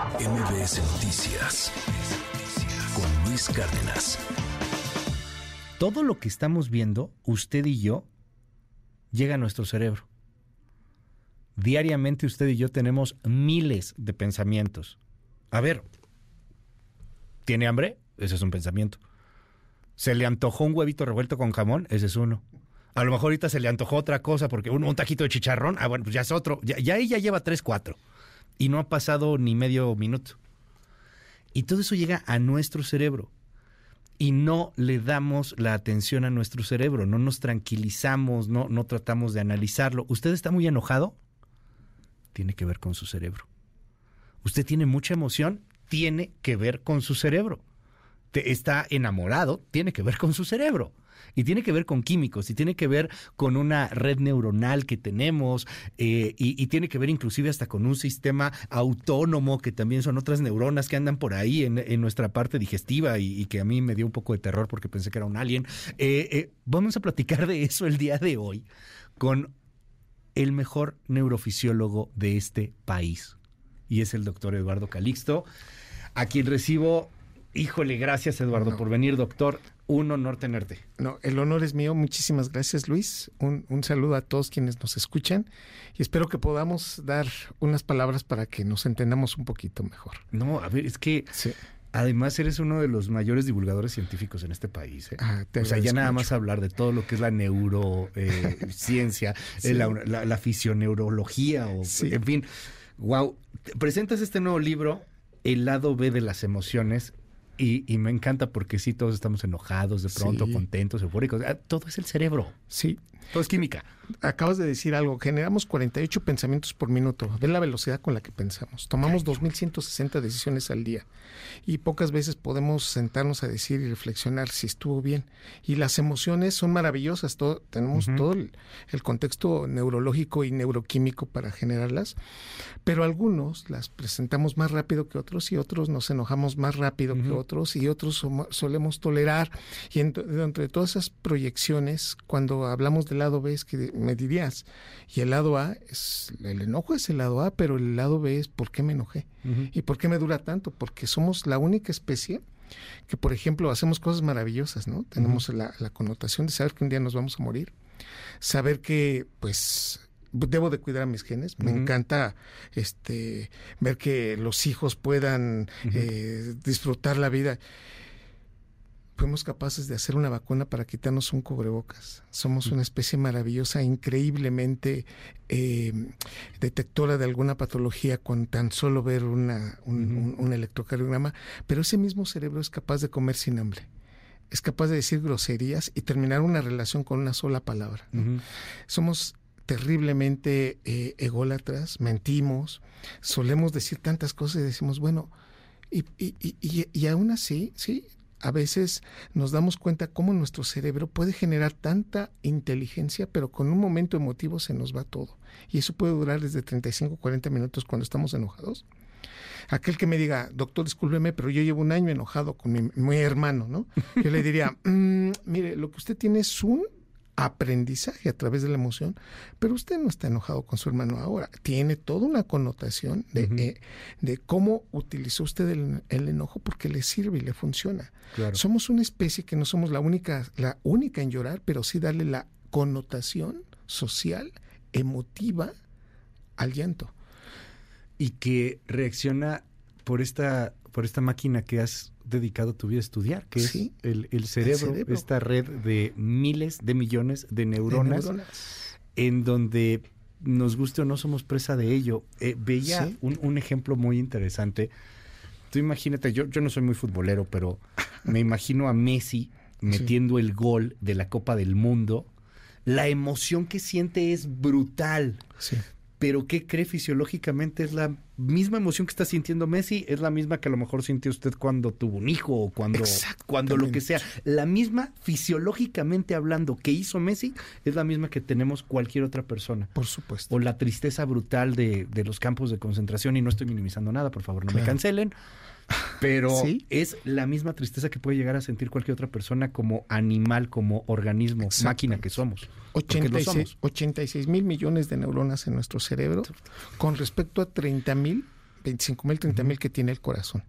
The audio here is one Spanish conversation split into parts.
MBS Noticias con Luis Cárdenas. Todo lo que estamos viendo, usted y yo, llega a nuestro cerebro. Diariamente usted y yo tenemos miles de pensamientos. A ver, ¿tiene hambre? Ese es un pensamiento. ¿Se le antojó un huevito revuelto con jamón? Ese es uno. A lo mejor ahorita se le antojó otra cosa porque un, un taquito de chicharrón, ah, bueno, pues ya es otro. Ya, ya ella lleva tres, cuatro. Y no ha pasado ni medio minuto. Y todo eso llega a nuestro cerebro. Y no le damos la atención a nuestro cerebro, no nos tranquilizamos, no, no tratamos de analizarlo. ¿Usted está muy enojado? Tiene que ver con su cerebro. ¿Usted tiene mucha emoción? Tiene que ver con su cerebro. Te- está enamorado, tiene que ver con su cerebro. Y tiene que ver con químicos, y tiene que ver con una red neuronal que tenemos, eh, y, tiene que ver inclusive hasta con un sistema autónomo, que también son otras neuronas que andan por ahí en, nuestra parte digestiva y, y que a mí me dio un poco de terror porque pensé que era un alien. Eh, eh, vamos a platicar de eso el día de hoy con el mejor neurofisiólogo de este país. Y es el doctor Eduardo Calixto, a quien recibo, híjole, gracias Eduardo No. por venir, doctor. Un honor tenerte. No, el honor es mío. Muchísimas gracias, Luis. Un, un saludo a todos quienes nos escuchan y espero que podamos dar unas palabras para que nos entendamos un poquito mejor. No, a ver, es que Sí. además eres uno de los mayores divulgadores científicos en este país. ¿eh? Ah, te o sea, ya nada mucho. más hablar de todo lo que es la neurociencia, Sí. la, la- la fisioneurología, o, Sí. en fin. Wow. Presentas este nuevo libro, El lado B de las emociones. Y, y me encanta porque sí, todos estamos enojados, de pronto, Sí. contentos, eufóricos. Ah, Todo es el cerebro, Sí, todo es química. acabas de decir algo. Generamos 48 pensamientos por minuto. Ve la velocidad con la que pensamos. Tomamos 2.160 decisiones al día. Y pocas veces podemos sentarnos a decir y reflexionar si estuvo bien. Y las emociones son maravillosas. Todo, tenemos todo el, el contexto neurológico y neuroquímico para generarlas. Pero algunos las presentamos más rápido que otros y otros nos enojamos más rápido que Ujú. Y otros solemos tolerar. Y ent- dentro de todas esas proyecciones, cuando hablamos del lado B, es que me dirías, y el lado A, es el enojo es el lado A, pero el lado B es por qué me enojé. ¿Y por qué me dura tanto? Porque somos la única especie que, por ejemplo, hacemos cosas maravillosas, ¿no? Tenemos la, la connotación de saber que un día nos vamos a morir, saber que, pues, debo de cuidar a mis genes. Me encanta este ver que los hijos puedan eh, disfrutar la vida. Fuimos capaces de hacer una vacuna para quitarnos un cubrebocas. Somos una especie maravillosa, increíblemente eh, detectora de alguna patología con tan solo ver una, un, Ujú. un- un electrocardiograma, pero ese mismo cerebro es capaz de comer sin hambre. Es capaz de decir groserías y terminar una relación con una sola palabra. somos terriblemente eh, ególatras, mentimos, solemos decir tantas cosas y decimos, bueno, y, y, y, y- aún así, sí, a veces nos damos cuenta cómo nuestro cerebro puede generar tanta inteligencia, pero con un momento emotivo se nos va todo. Y eso puede durar desde 35 o 40 minutos cuando estamos enojados. Aquel que me diga, doctor, discúlpeme, pero yo llevo un año enojado con mi, mi hermano, ¿no? Yo le diría, "Mm, mire, lo que usted tiene es un aprendizaje a través de la emoción, pero usted no está enojado con su hermano ahora. Tiene toda una connotación de, eh, de cómo utilizó usted el, el enojo porque le sirve y le funciona. Claro. Somos una especie que no somos la única, la única en llorar, pero sí darle la connotación social, emotiva al llanto. y que reacciona por esta, por esta máquina que has dedicado tu vida a estudiar, que Sí. es el, el cerebro, cerebro. esta red de miles de millones de neuronas, De neuronas. en donde nos guste o no somos presa de ello. Eh, veía Sí. un, un ejemplo muy interesante. Tú imagínate, yo, yo no soy muy futbolero, pero me imagino a Messi metiendo el gol de la Copa del Mundo. La emoción que siente es brutal Sí. pero ¿qué cree fisiológicamente? Es la misma emoción que está sintiendo Messi, es la misma que a lo mejor sintió usted cuando tuvo un hijo o cuando, cuando lo que sea. La misma fisiológicamente hablando que hizo Messi es la misma que tenemos cualquier otra persona. Por supuesto. O la tristeza brutal de, de los campos de concentración, y no estoy minimizando nada, por favor, no me cancelen. Pero Sí. es la misma tristeza que puede llegar a sentir cualquier otra persona como animal, como organismo, máquina que somos. Porque lo 86, somos. 86 mil millones de neuronas en nuestro cerebro con respecto a 30 mil 25 mil, 30 mil que tiene el corazón.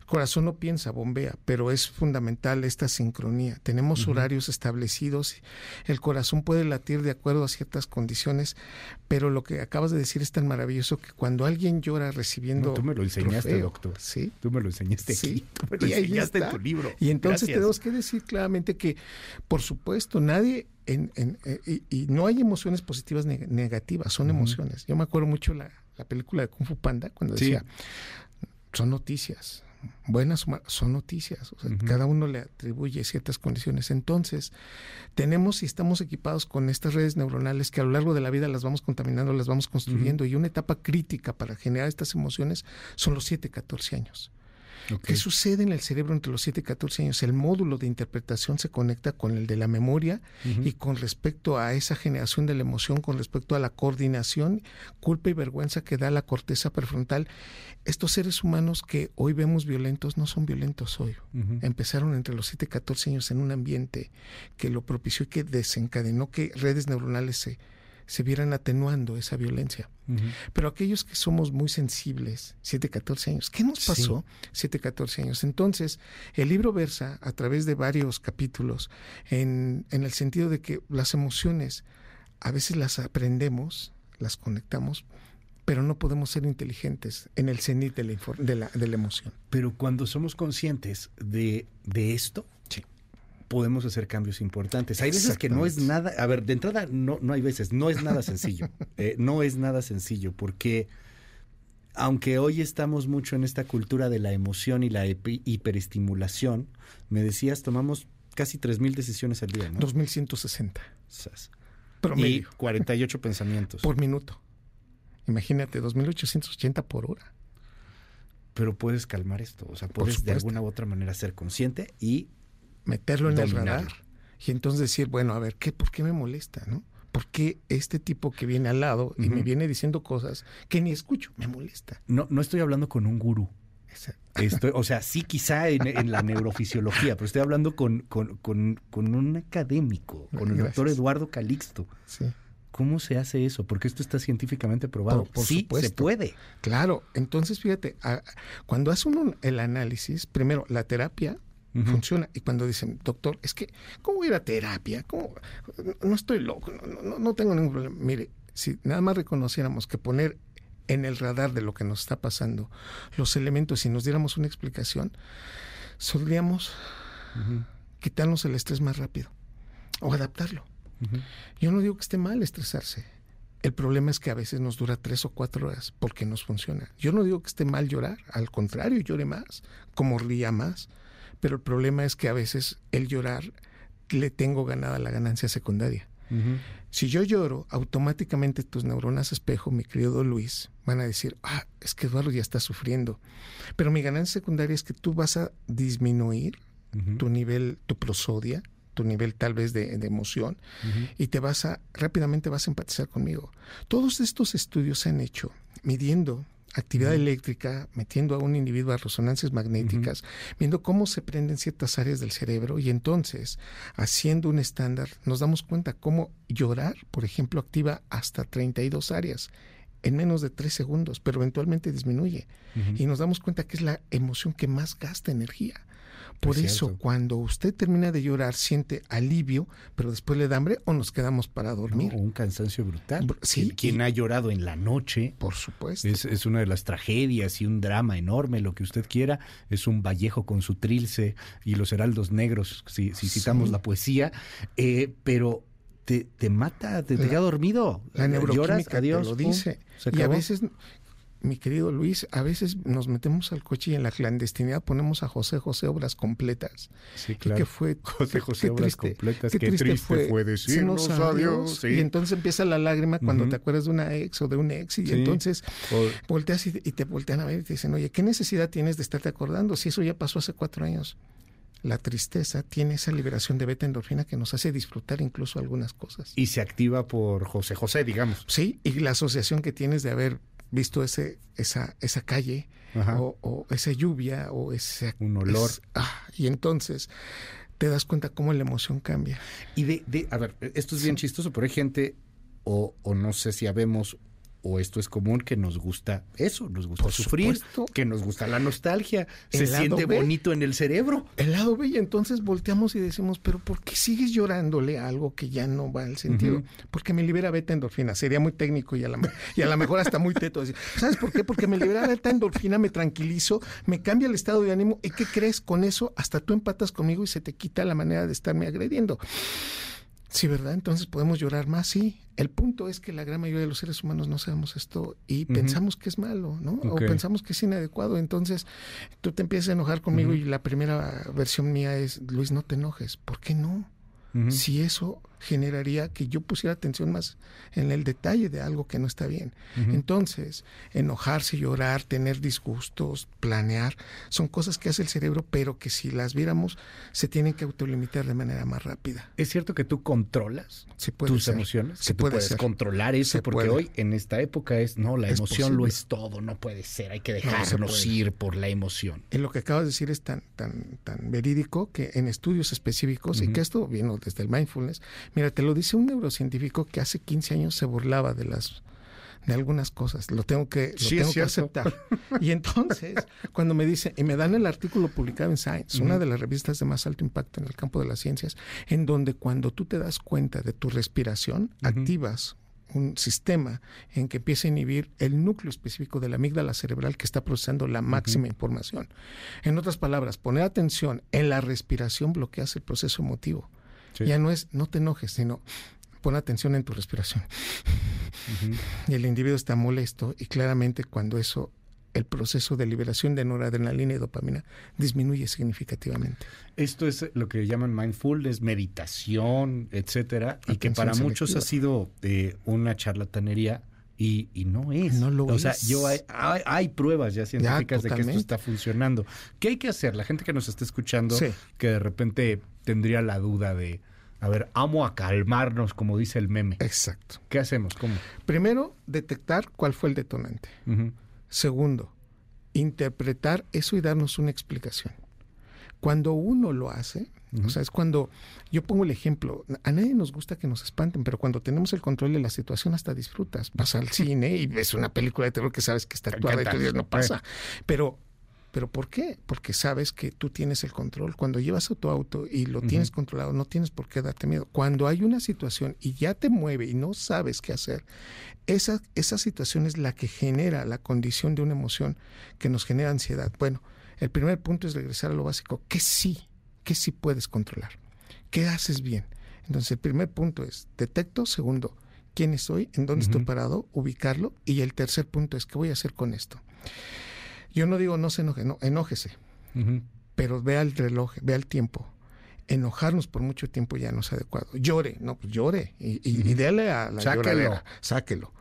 El corazón no piensa, bombea, pero es fundamental esta sincronía. Tenemos horarios establecidos, el corazón puede latir de acuerdo a ciertas condiciones, pero lo que acabas de decir es tan maravilloso que cuando alguien llora recibiendo... No, tú me lo enseñaste, trofeo, doctor. Sí. Tú me lo enseñaste Sí. aquí. Tú me lo Y enseñaste en tu libro. Y entonces Gracias. tenemos que decir claramente que, por supuesto, nadie, en, en- eh, y, y no hay emociones positivas ni negativas, son emociones. Yo me acuerdo mucho la, la película de Kung Fu Panda cuando Sí. decía, son noticias, buenas o malas, son noticias. O sea. Cada uno le atribuye ciertas condiciones. Entonces, tenemos y estamos equipados con estas redes neuronales que a lo largo de la vida las vamos contaminando, las vamos construyendo. Y una etapa crítica para generar estas emociones son los 7, 14 años. Ok. ¿Qué sucede en el cerebro entre los 7 y 14 años? El módulo de interpretación se conecta con el de la memoria y con respecto a esa generación de la emoción, con respecto a la coordinación, culpa y vergüenza que da la corteza prefrontal. Estos seres humanos que hoy vemos violentos no son violentos hoy. Empezaron entre los 7 y 14 años en un ambiente que lo propició y que desencadenó que redes neuronales se, se vieran atenuando esa violencia. Pero aquellos que somos muy sensibles, 7, 14 años, ¿qué nos Sí. pasó? 7, 14 años. Entonces, el libro versa a través de varios capítulos en, en el sentido de que las emociones a veces las aprendemos, las conectamos, pero no podemos ser inteligentes en el cenit de la, de la, de la emoción. Pero cuando somos conscientes de, de esto, podemos hacer cambios importantes. Hay veces que no es nada, a ver, de entrada no, no hay veces, no es nada sencillo. Eh, no es nada sencillo porque aunque hoy estamos mucho en esta cultura de la emoción y la hiperestimulación, me decías, tomamos casi 3.000 decisiones al día, ¿no? 2160 Sas. Y promedio 48 pensamientos. por minuto. Imagínate, 2880 por hora. Pero puedes calmar esto, o sea, puedes de alguna u otra manera ser consciente y meterlo en el radar y entonces decir, bueno, a ver, ¿qué, ¿por qué me molesta? ¿no? ¿Por qué este tipo que viene al lado y me viene diciendo cosas que ni escucho, me molesta? no, no estoy hablando con un gurú. Estoy, o sea, sí quizá en, en la neurofisiología, pero estoy hablando con, con, con- con un académico, con el doctor. Eduardo Calixto. sí, ¿Cómo se hace eso? Porque esto está científicamente probado. Por- por sí, se puede. claro. Entonces, fíjate, cuando hace uno el análisis, primero, la terapia Funciona. Y cuando dicen, doctor, es que, ¿cómo ir a terapia? ¿Cómo? No, estoy loco, no, no, no tengo ningún problema. Mire, si nada más reconociéramos que poner en el radar de lo que nos está pasando los elementos y nos diéramos una explicación, solíamos Ujú, quitarnos el estrés más rápido o adaptarlo. Yo no digo que esté mal estresarse. El problema es que a veces nos dura tres o cuatro horas porque nos funciona. Yo no digo que esté mal llorar, al contrario, llore más, como ría más. Pero el problema es que a veces el llorar le tengo ganada la ganancia secundaria. Si yo lloro, automáticamente tus neuronas espejo, mi querido Luis, van a decir, ah, es que Eduardo ya está sufriendo. Pero mi ganancia secundaria es que tú vas a disminuir tu nivel, tu prosodia, tu nivel tal vez de, de emoción, y te vas a, rápidamente vas a empatizar conmigo. Todos estos estudios se han hecho midiendo actividad eléctrica, metiendo a un individuo a resonancias magnéticas, viendo cómo se prenden ciertas áreas del cerebro y entonces, haciendo un estándar, nos damos cuenta cómo llorar, por ejemplo, activa hasta 32 áreas en menos de 3 segundos, pero eventualmente disminuye. Y nos damos cuenta que es la emoción que más gasta energía. Por Es eso, cierto. cuando usted termina de llorar, siente alivio, pero después le da hambre o nos quedamos para dormir. No, un cansancio brutal. Br- sí, Quien, ha llorado en la noche Por supuesto. es, es una de las tragedias y un drama enorme, lo que usted quiera. Es un Vallejo con su trilce y los heraldos negros, si, si citamos Sí. la poesía. Eh, pero te, te mata, te, La- queda dormido. La neuroquímica Lloras, te adiós, lo dice. y a veces, mi querido Luis, a veces nos metemos al coche y en la clandestinidad ponemos a José José obras completas. Sí, claro. que fue José José qué obras triste, completas. qué Qué triste triste fue fue decirnos adiós. sí. Y entonces empieza la lágrima cuando te acuerdas de una ex o de un ex y Sí. entonces O- volteas y, y te voltean a ver y te dicen, oye, ¿qué necesidad tienes de estarte acordando si eso ya pasó hace cuatro años? La tristeza tiene esa liberación de beta endorfina que nos hace disfrutar incluso algunas cosas. y se activa por José José, digamos. Sí, y la asociación que tienes de haber visto ese, esa, esa calle o, o esa lluvia o ese Un olor. es- ah, y entonces te das cuenta cómo la emoción cambia. Y de, de- a ver, esto es bien chistoso, pero hay gente, o, o no sé si habemos, o esto es común que nos gusta eso, nos gusta Por sufrir, supuesto. que nos gusta la nostalgia, se El siente B. bonito en el cerebro. El lado B, y entonces volteamos y decimos, pero ¿por qué sigues llorándole a algo que ya no va al sentido? Porque me libera beta endorfina. Sería muy técnico y a la, y a lo mejor hasta muy teto. decir, ¿Sabes por qué? Porque me libera beta endorfina, me tranquilizo, me cambia el estado de ánimo. ¿Y qué crees? Con eso hasta tú empatas conmigo y se te quita la manera de estarme agrediendo. Sí, ¿verdad? Entonces podemos llorar más, sí. El punto es que la gran mayoría de los seres humanos no sabemos esto y pensamos que es malo, ¿no? O pensamos que es inadecuado. Entonces tú te empiezas a enojar conmigo y la primera versión mía es, Luis, no te enojes. ¿Por qué no? Si eso generaría que yo pusiera atención más en el detalle de algo que no está bien. Entonces, enojarse, llorar, tener disgustos, planear, son cosas que hace el cerebro, pero que si las viéramos, se tienen que autolimitar de manera más rápida. ¿Es cierto que tú controlas tus ser. emociones? Sí que tú puede puedes ser. controlar eso, Se porque puede. hoy en esta época es, no, la Es emoción lo es todo, no puede ser, hay que se dejarnos ir por la emoción. Y lo que acabas de decir es tan, tan, tan verídico que en estudios específicos, y que esto vino desde el mindfulness, mira, te lo dice un neurocientífico que hace 15 años se burlaba de las de algunas cosas, lo tengo que, lo Sí, tengo que aceptar. Y entonces, cuando me dice, y me dan el artículo publicado en Science, una de las revistas de más alto impacto en el campo de las ciencias, en donde cuando tú te das cuenta de tu respiración, activas un sistema en que empieza a inhibir el núcleo específico de la amígdala cerebral que está procesando la máxima información. En otras palabras, poner atención en la respiración bloqueas el proceso emotivo. Sí. Ya no es no te enojes, sino pon atención en tu respiración. Y el individuo está molesto y claramente cuando eso, el proceso de liberación de noradrenalina y dopamina disminuye significativamente. Esto es lo que llaman mindfulness, meditación, etcétera, y que para muchos ha sido eh, una charlatanería y, y no es. No lo o sea, yo hay, hay, hay pruebas ya científicas de que esto está funcionando. ¿Qué hay que hacer? La gente que nos está escuchando, Sí. que de repente tendría la duda de, a ver, amo a calmarnos, como dice el meme. Exacto. ¿Qué hacemos? ¿Cómo? Primero, detectar cuál fue el detonante. Segundo, interpretar eso y darnos una explicación. Cuando uno lo hace, o sea, es cuando yo pongo el ejemplo, a nadie nos gusta que nos espanten, pero cuando tenemos el control de la situación hasta disfrutas. Vas al cine y ves una película de terror que sabes que está actuada y tú dices, no pasa. Pero, pero ¿por qué? Porque sabes que tú tienes el control. Cuando llevas a tu auto y lo tienes controlado, no tienes por qué darte miedo. Cuando hay una situación y ya te mueve y no sabes qué hacer, esa, esa situación es la que genera la condición de una emoción que nos genera ansiedad. Bueno, el primer punto es regresar a lo básico. ¿Qué sí? ¿Qué sí puedes controlar? ¿Qué haces bien? Entonces, el primer punto es detecto. Segundo, quién soy, en dónde estoy parado, ubicarlo. Y el tercer punto es qué voy a hacer con esto. Yo no digo no se enoje, no, enójese, pero vea el reloj, vea el tiempo. Enojarnos por mucho tiempo ya no es adecuado. Llore, no, pues llore y, y, y dele a la Sáquelo. lloradera, sáquelo.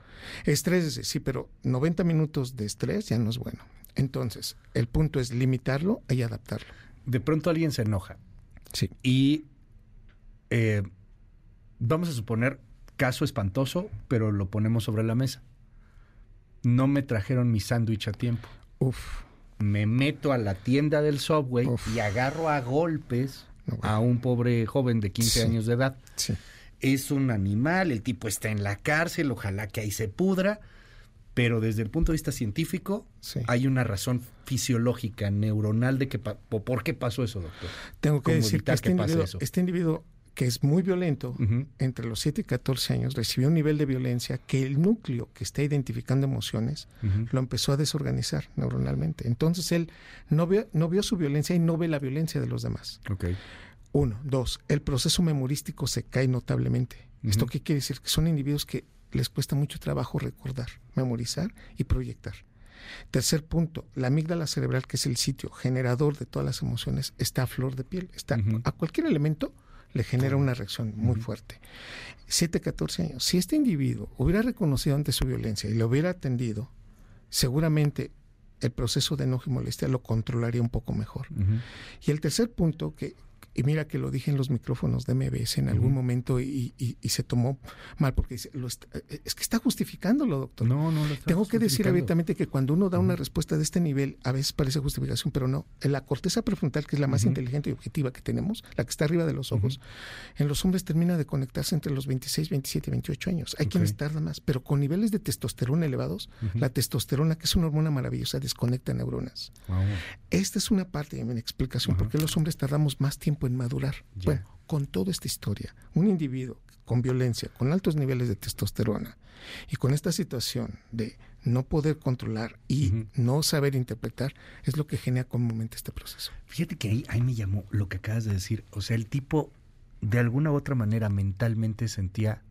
Estrés, sí, pero 90 minutos de estrés ya no es bueno. Entonces, el punto es limitarlo y adaptarlo. De pronto alguien se enoja Sí. y eh, vamos a suponer caso espantoso, pero lo ponemos sobre la mesa. No me trajeron mi sándwich a tiempo. Uf. Me meto a la tienda del Subway Uf. y agarro a golpes No, bueno. a un pobre joven de 15 Sí. años de edad. Sí. Es un animal, el tipo está en la cárcel, ojalá que ahí se pudra, pero desde el punto de vista científico Sí. hay una razón fisiológica, neuronal de que pa- por qué pasó eso, doctor. Tengo que ¿Cómo decir que este que individuo, eso? este individuo que es muy violento, entre los 7 y 14 años, recibió un nivel de violencia que el núcleo que está identificando emociones lo empezó a desorganizar neuronalmente. Entonces él no vio, no vio su violencia y no ve la violencia de los demás. Ok. Uno. Dos. El proceso memorístico se cae notablemente. ¿Esto qué quiere decir? Que son individuos que les cuesta mucho trabajo recordar, memorizar y proyectar. Tercer punto, la amígdala cerebral, que es el sitio generador de todas las emociones, está a flor de piel. Está a cualquier elemento le genera una reacción muy fuerte. 7, 14 años. Si este individuo hubiera reconocido ante su violencia y lo hubiera atendido, seguramente el proceso de enojo y molestia lo controlaría un poco mejor. Y el tercer punto, que y mira que lo dije en los micrófonos de MBS en algún momento y, y- y se tomó mal porque dice, lo está- eh, es que está justificándolo, doctor. No, no lo está Tengo que decir abiertamente que cuando uno da una respuesta de este nivel, a veces parece justificación, pero no. En la corteza prefrontal, que es la más inteligente y objetiva que tenemos, la que está arriba de los ojos, en los hombres termina de conectarse entre los 26, 27 y 28 años. Hay quienes tardan más, pero con niveles de testosterona elevados, la testosterona, que es una hormona maravillosa, desconecta neuronas. Wow. Esta es una parte de mi explicación por qué los hombres tardamos más tiempo en madurar. Ya. Bueno, con toda esta historia, un individuo con violencia, con altos niveles de testosterona y con esta situación de no poder controlar y no saber interpretar, es lo que genera comúnmente este proceso. Fíjate que ahí, ahí me llamó lo que acabas de decir. O sea, el tipo de alguna u otra manera mentalmente sentía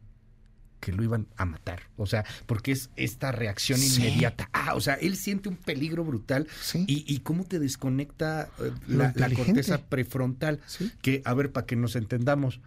que lo iban a matar. O sea, porque es esta reacción Sí. inmediata. Ah, o sea, él siente un peligro brutal. Sí. Y, y cómo te desconecta eh, la, corteza prefrontal. Sí. Que, a ver, para que nos entendamos,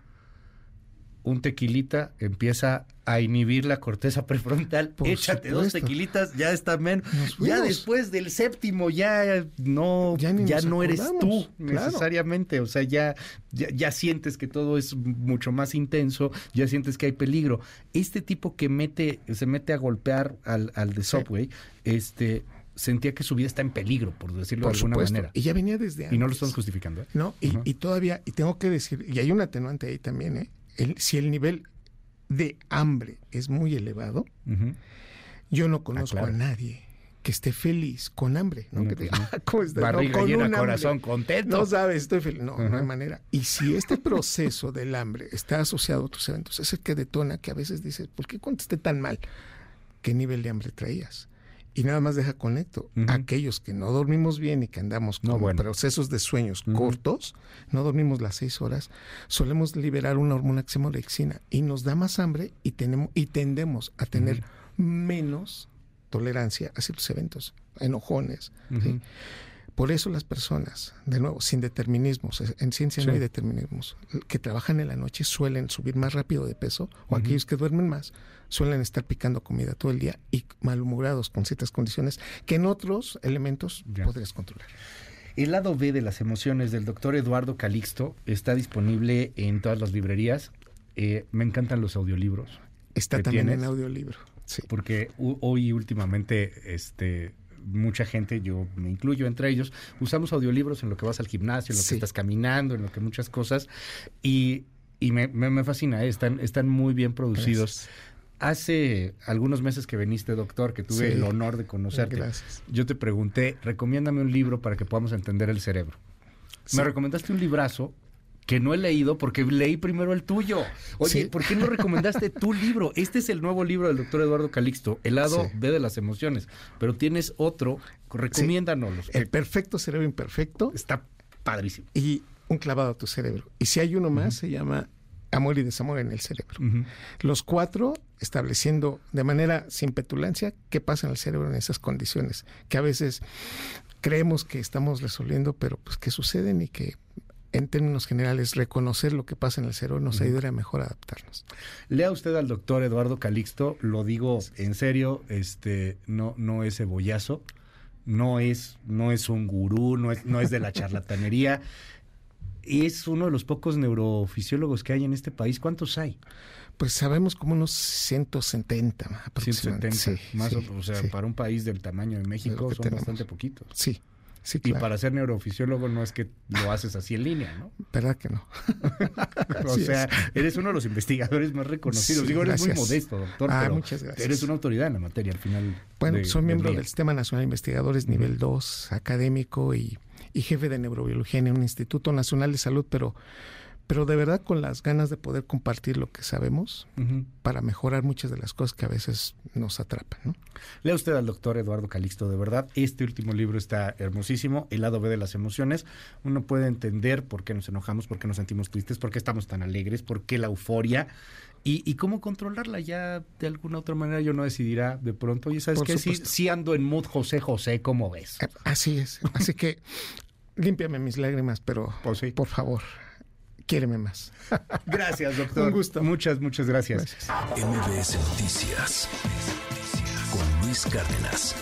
un tequilita empieza a inhibir la corteza prefrontal. Por Échate dos tequilitas, ya está. Nos Ya después del séptimo, ya no, Ya no eres tú claro. necesariamente. O sea, ya, ya, ya sientes que todo es mucho más intenso, ya sientes que hay peligro. Este tipo que mete, se mete a golpear al, al de Subway, este sentía que su vida está en peligro, por decirlo Por de alguna supuesto. manera. Y ya venía desde antes. Y no lo estamos justificando. ¿eh? No, y, y todavía, y tengo que decir, y hay un atenuante ahí también, ¿eh? El- si el nivel de hambre es muy elevado, yo no conozco claro. a nadie que esté feliz con hambre, ¿no? No, que pues diga, no. "Ah, ¿cómo estás? Barriga con llena, un hambre". corazón contento. No sabes, estoy feliz. No, no hay manera. Y si este proceso del hambre está asociado a otros eventos, es el que detona que a veces dices, ¿por qué contesté tan mal? ¿Qué nivel de hambre traías? Y nada más deja conecto. Ujú. Aquellos que no dormimos bien y que andamos con No, bueno. procesos de sueños cortos, no dormimos las seis horas, solemos liberar una hormona que se llama orexina y nos da más hambre y, tenemos, y tendemos a tener menos tolerancia a ciertos eventos, enojones. ¿sí? Por eso las personas, de nuevo, sin determinismos, en ciencia no hay determinismos, que trabajan en la noche suelen subir más rápido de peso, o aquellos que duermen más suelen estar picando comida todo el día y malhumorados con ciertas condiciones que en otros elementos Ya. podrías controlar. El lado B de las emociones del doctor Eduardo Calixto está disponible en todas las librerías. Eh, me encantan los audiolibros. Está ¿Que también tienes? en audiolibro. Sí. porque hoy últimamente este mucha gente, yo me incluyo entre ellos, usamos audiolibros en lo que vas al gimnasio, en lo Sí. que estás caminando, en lo que muchas cosas y, y me, me- me fascina, ¿eh? están, están muy bien producidos. Gracias. Hace algunos meses que viniste, doctor, que tuve Sí. el honor de conocerte, Gracias. yo te pregunté, recomiéndame un libro para que podamos entender el cerebro. Sí. Me recomendaste un librazo que no he leído porque leí primero el tuyo. Oye, Sí. ¿por qué no recomendaste tu libro? Este es el nuevo libro del doctor Eduardo Calixto, El lado Sí. B de las emociones. Pero tienes otro, recomiéndanos. El perfecto cerebro imperfecto Está padrísimo. y un clavado a tu cerebro. Y si hay uno más, se llama Amor y Desamor en el cerebro. Los cuatro estableciendo de manera sin petulancia qué pasa en el cerebro en esas condiciones, que a veces creemos que estamos resolviendo, pero pues que suceden y que en términos generales reconocer lo que pasa en el cerebro nos ayudará mejor a adaptarnos. Lea usted al doctor Eduardo Calixto, lo digo en serio, este, no, no es cebollazo, no es, no es un gurú, no es, no es de la charlatanería. Es uno de los pocos neurofisiólogos que hay en este país. ¿Cuántos hay? Pues sabemos como unos 170 aproximadamente. 170. Sí, más sí, o, o sea, sí. para un país del tamaño de México son tenemos. bastante poquitos. Sí, sí, Y para ser neurofisiólogo no es que lo haces así en línea, ¿no? ¿Verdad que no? o sea, es. eres uno de los investigadores más reconocidos. Sí, Digo, eres muy gracias. modesto, doctor, Ah, pero muchas gracias. eres una autoridad en la materia al final. Bueno, de- soy miembro del Sistema Nacional de Investigadores nivel 2, académico y, y jefe de neurobiología en un Instituto Nacional de Salud, pero, pero de verdad con las ganas de poder compartir lo que sabemos para mejorar muchas de las cosas que a veces nos atrapan. ¿no? Lea usted al doctor Eduardo Calixto, de verdad. Este último libro está hermosísimo, El lado B de las emociones. Uno puede entender por qué nos enojamos, por qué nos sentimos tristes, por qué estamos tan alegres, por qué la euforia y, y cómo controlarla. Ya de alguna otra manera yo no decidirá de pronto. Oye, ¿sabes qué? Sí, sí ando en mood José José, ¿cómo ves? Así es. Así que límpiame mis lágrimas, pero Pues sí. por favor, quiéreme más. Gracias, doctor. Un gusto. Muchas, muchas gracias. Gracias. MBS Noticias con Luis Cárdenas.